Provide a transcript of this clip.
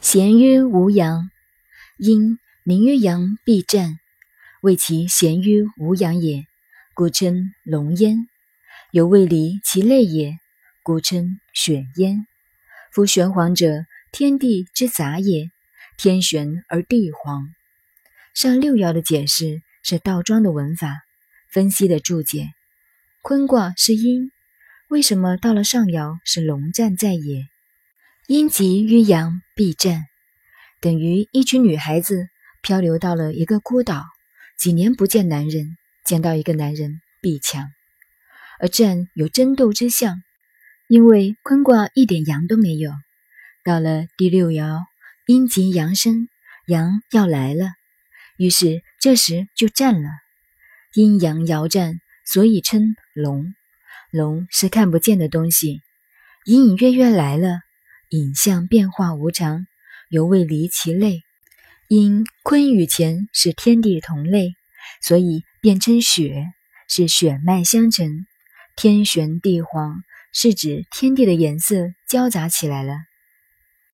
咸于无阳，因宁于阳必战，谓其咸于无阳也，故称龙焉。有未离其类也，故称玄焉。夫玄黄者，天地之杂也，天玄而地黄。上六爻的解释是倒装的文法，分析的注解。坤卦是阴，为什么到了上爻是龙战在野？阴极于阳必战，等于一群女孩子漂流到了一个孤岛，几年不见男人，见到一个男人必强。而战有争斗之象，因为坤卦一点阳都没有。到了第六爻，阴极阳生，阳要来了，于是这时就战了。阴阳爻战，所以称龙。龙是看不见的东西，隐隐约约来了，影像变化无常，犹未离其类。因坤与乾是天地同类，所以便称血，是血脉相承。天玄地黄是指天地的颜色交杂起来了。